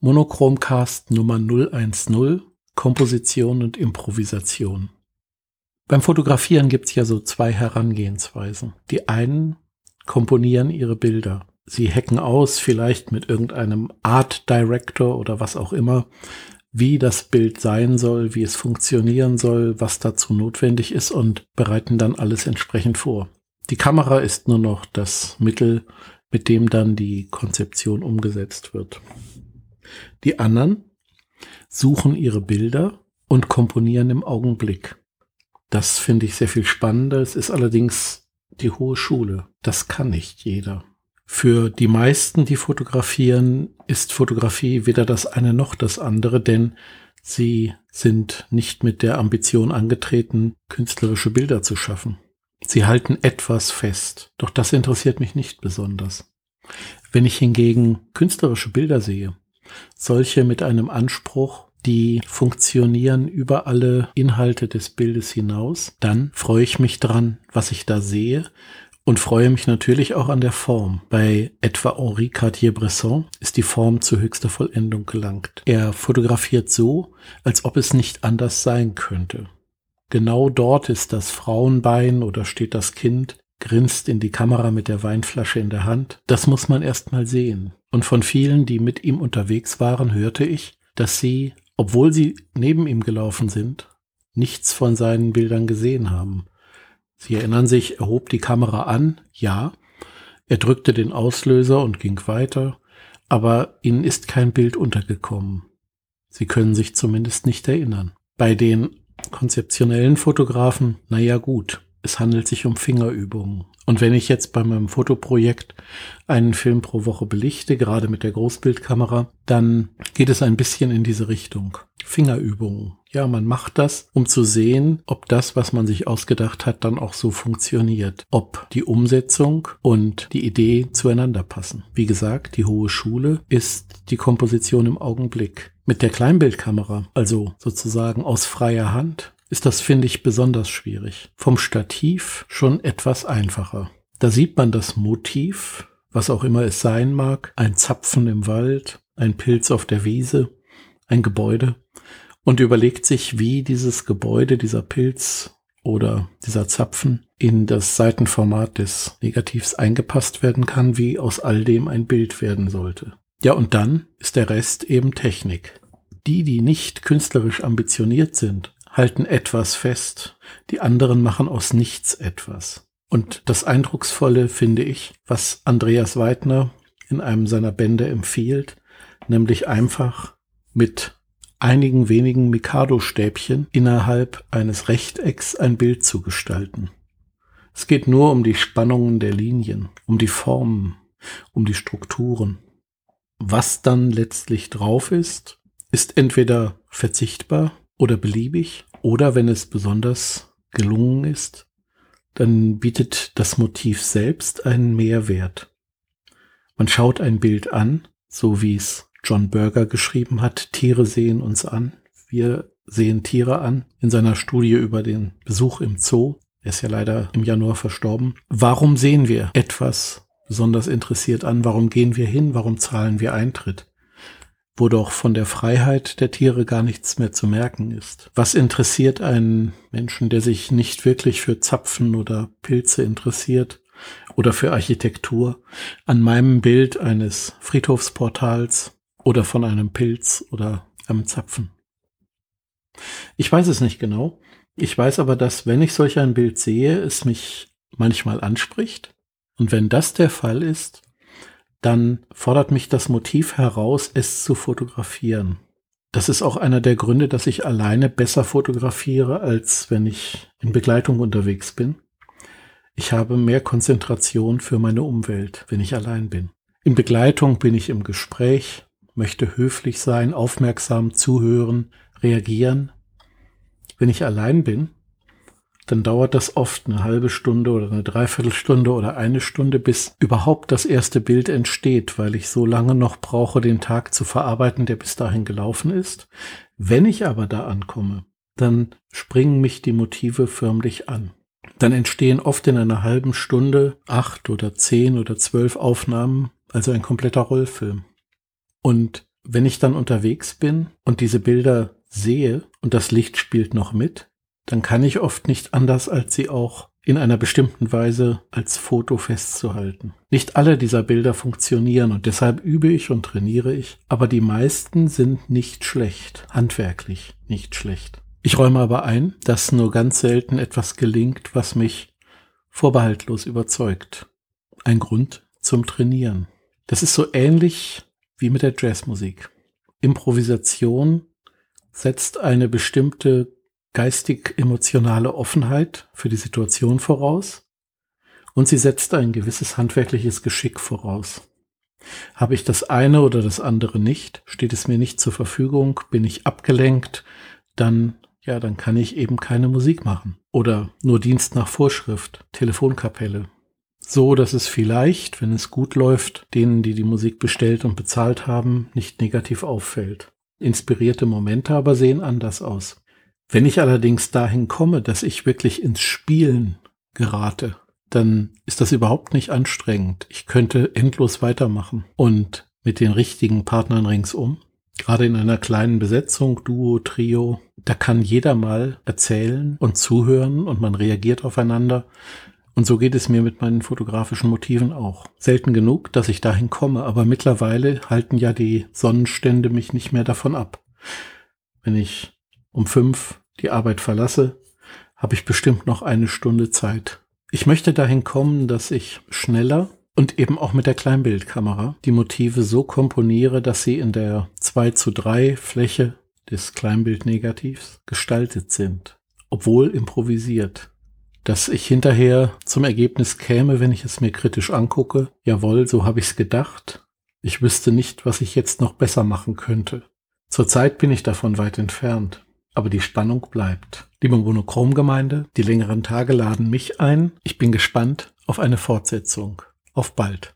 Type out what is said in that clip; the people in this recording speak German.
Monochromcast Nummer 010 Komposition und Improvisation. Beim Fotografieren gibt's ja so zwei Herangehensweisen. Die einen komponieren ihre Bilder. Sie hacken aus, vielleicht mit irgendeinem Art Director oder was auch immer, wie das Bild sein soll, wie es funktionieren soll, was dazu notwendig ist und bereiten dann alles entsprechend vor. Die Kamera ist nur noch das Mittel, mit dem dann die Konzeption umgesetzt wird. Die anderen suchen ihre Bilder und komponieren im Augenblick. Das finde ich sehr viel spannender. Es ist allerdings die hohe Schule. Das kann nicht jeder. Für die meisten, die fotografieren, ist Fotografie weder das eine noch das andere, denn sie sind nicht mit der Ambition angetreten, künstlerische Bilder zu schaffen. Sie halten etwas fest, doch das interessiert mich nicht besonders. Wenn ich hingegen künstlerische Bilder sehe, solche mit einem Anspruch, die funktionieren über alle Inhalte des Bildes hinaus, dann freue ich mich dran, was ich da sehe und freue mich natürlich auch an der Form. Bei etwa Henri Cartier-Bresson ist die Form zu höchster Vollendung gelangt. Er fotografiert so, als ob es nicht anders sein könnte. Genau dort ist das Frauenbein oder steht das Kind, grinst in die Kamera mit der Weinflasche in der Hand. Das muss man erst mal sehen. Und von vielen, die mit ihm unterwegs waren, hörte ich, dass sie, obwohl sie neben ihm gelaufen sind, nichts von seinen Bildern gesehen haben. Sie erinnern sich, er hob die Kamera an, ja, er drückte den Auslöser und ging weiter, aber ihnen ist kein Bild untergekommen. Sie können sich zumindest nicht erinnern. Bei den konzeptionellen Fotografen, naja gut, es handelt sich um Fingerübungen. Und wenn ich jetzt bei meinem Fotoprojekt einen Film pro Woche belichte, gerade mit der Großbildkamera, dann geht es ein bisschen in diese Richtung. Fingerübungen. Ja, man macht das, um zu sehen, ob das, was man sich ausgedacht hat, dann auch so funktioniert. Ob die Umsetzung und die Idee zueinander passen. Wie gesagt, die hohe Schule ist die Komposition im Augenblick. Mit der Kleinbildkamera, also sozusagen aus freier Hand, ist das, finde ich, besonders schwierig. Vom Stativ schon etwas einfacher. Da sieht man das Motiv, was auch immer es sein mag, ein Zapfen im Wald, ein Pilz auf der Wiese, ein Gebäude und überlegt sich, wie dieses Gebäude, dieser Pilz oder dieser Zapfen in das Seitenformat des Negativs eingepasst werden kann, wie aus all dem ein Bild werden sollte. Ja, und dann ist der Rest eben Technik. Die, die nicht künstlerisch ambitioniert sind, halten etwas fest, die anderen machen aus nichts etwas. Und das Eindrucksvolle finde ich, was Andreas Weidner in einem seiner Bände empfiehlt, nämlich einfach mit einigen wenigen Mikado-Stäbchen innerhalb eines Rechtecks ein Bild zu gestalten. Es geht nur um die Spannungen der Linien, um die Formen, um die Strukturen. Was dann letztlich drauf ist, ist entweder verzichtbar oder beliebig oder wenn es besonders gelungen ist, dann bietet das Motiv selbst einen Mehrwert. Man schaut ein Bild an, so wie es John Berger geschrieben hat, Tiere sehen uns an. Wir sehen Tiere an in seiner Studie über den Besuch im Zoo. Er ist ja leider im Januar verstorben. Warum sehen wir etwas besonders interessiert an? Warum gehen wir hin? Warum zahlen wir Eintritt? Wo doch von der Freiheit der Tiere gar nichts mehr zu merken ist. Was interessiert einen Menschen, der sich nicht wirklich für Zapfen oder Pilze interessiert oder für Architektur, an meinem Bild eines Friedhofsportals oder von einem Pilz oder einem Zapfen? Ich weiß es nicht genau. Ich weiß aber, dass wenn ich solch ein Bild sehe, es mich manchmal anspricht. Und wenn das der Fall ist, dann fordert mich das Motiv heraus, es zu fotografieren. Das ist auch einer der Gründe, dass ich alleine besser fotografiere, als wenn ich in Begleitung unterwegs bin. Ich habe mehr Konzentration für meine Umwelt, wenn ich allein bin. In Begleitung bin ich im Gespräch, möchte höflich sein, aufmerksam zuhören, reagieren. Wenn ich allein bin, dann dauert das oft eine halbe Stunde oder eine Dreiviertelstunde oder eine Stunde, bis überhaupt das erste Bild entsteht, weil ich so lange noch brauche, den Tag zu verarbeiten, der bis dahin gelaufen ist. Wenn ich aber da ankomme, dann springen mich die Motive förmlich an. Dann entstehen oft in einer halben Stunde acht oder zehn oder zwölf Aufnahmen, also ein kompletter Rollfilm. Und wenn ich dann unterwegs bin und diese Bilder sehe und das Licht spielt noch mit, dann kann ich oft nicht anders, als sie auch in einer bestimmten Weise als Foto festzuhalten. Nicht alle dieser Bilder funktionieren und deshalb übe ich und trainiere ich, aber die meisten sind nicht schlecht, handwerklich nicht schlecht. Ich räume aber ein, dass nur ganz selten etwas gelingt, was mich vorbehaltlos überzeugt. Ein Grund zum Trainieren. Das ist so ähnlich wie mit der Jazzmusik. Improvisation setzt eine bestimmte geistig-emotionale Offenheit für die Situation voraus und sie setzt ein gewisses handwerkliches Geschick voraus. Habe ich das eine oder das andere nicht, steht es mir nicht zur Verfügung, bin ich abgelenkt, dann ja, dann kann ich eben keine Musik machen oder nur Dienst nach Vorschrift, Telefonkapelle. So, dass es vielleicht, wenn es gut läuft, denen, die die Musik bestellt und bezahlt haben, nicht negativ auffällt. Inspirierte Momente aber sehen anders aus. Wenn ich allerdings dahin komme, dass ich wirklich ins Spielen gerate, dann ist das überhaupt nicht anstrengend. Ich könnte endlos weitermachen und mit den richtigen Partnern ringsum. Gerade in einer kleinen Besetzung, Duo, Trio, da kann jeder mal erzählen und zuhören und man reagiert aufeinander. Und so geht es mir mit meinen fotografischen Motiven auch. Selten genug, dass ich dahin komme, aber mittlerweile halten ja die Sonnenstände mich nicht mehr davon ab. Wenn ich um fünf die Arbeit verlasse, habe ich bestimmt noch eine Stunde Zeit. Ich möchte dahin kommen, dass ich schneller und eben auch mit der Kleinbildkamera die Motive so komponiere, dass sie in der 2 zu 3 Fläche des Kleinbildnegativs gestaltet sind, obwohl improvisiert. Dass ich hinterher zum Ergebnis käme, wenn ich es mir kritisch angucke, jawohl, so habe ich es gedacht. Ich wüsste nicht, was ich jetzt noch besser machen könnte. Zurzeit bin ich davon weit entfernt aber die Spannung bleibt. Liebe Monochrom-Gemeinde, die längeren Tage laden mich ein. Ich bin gespannt auf eine Fortsetzung. Auf bald.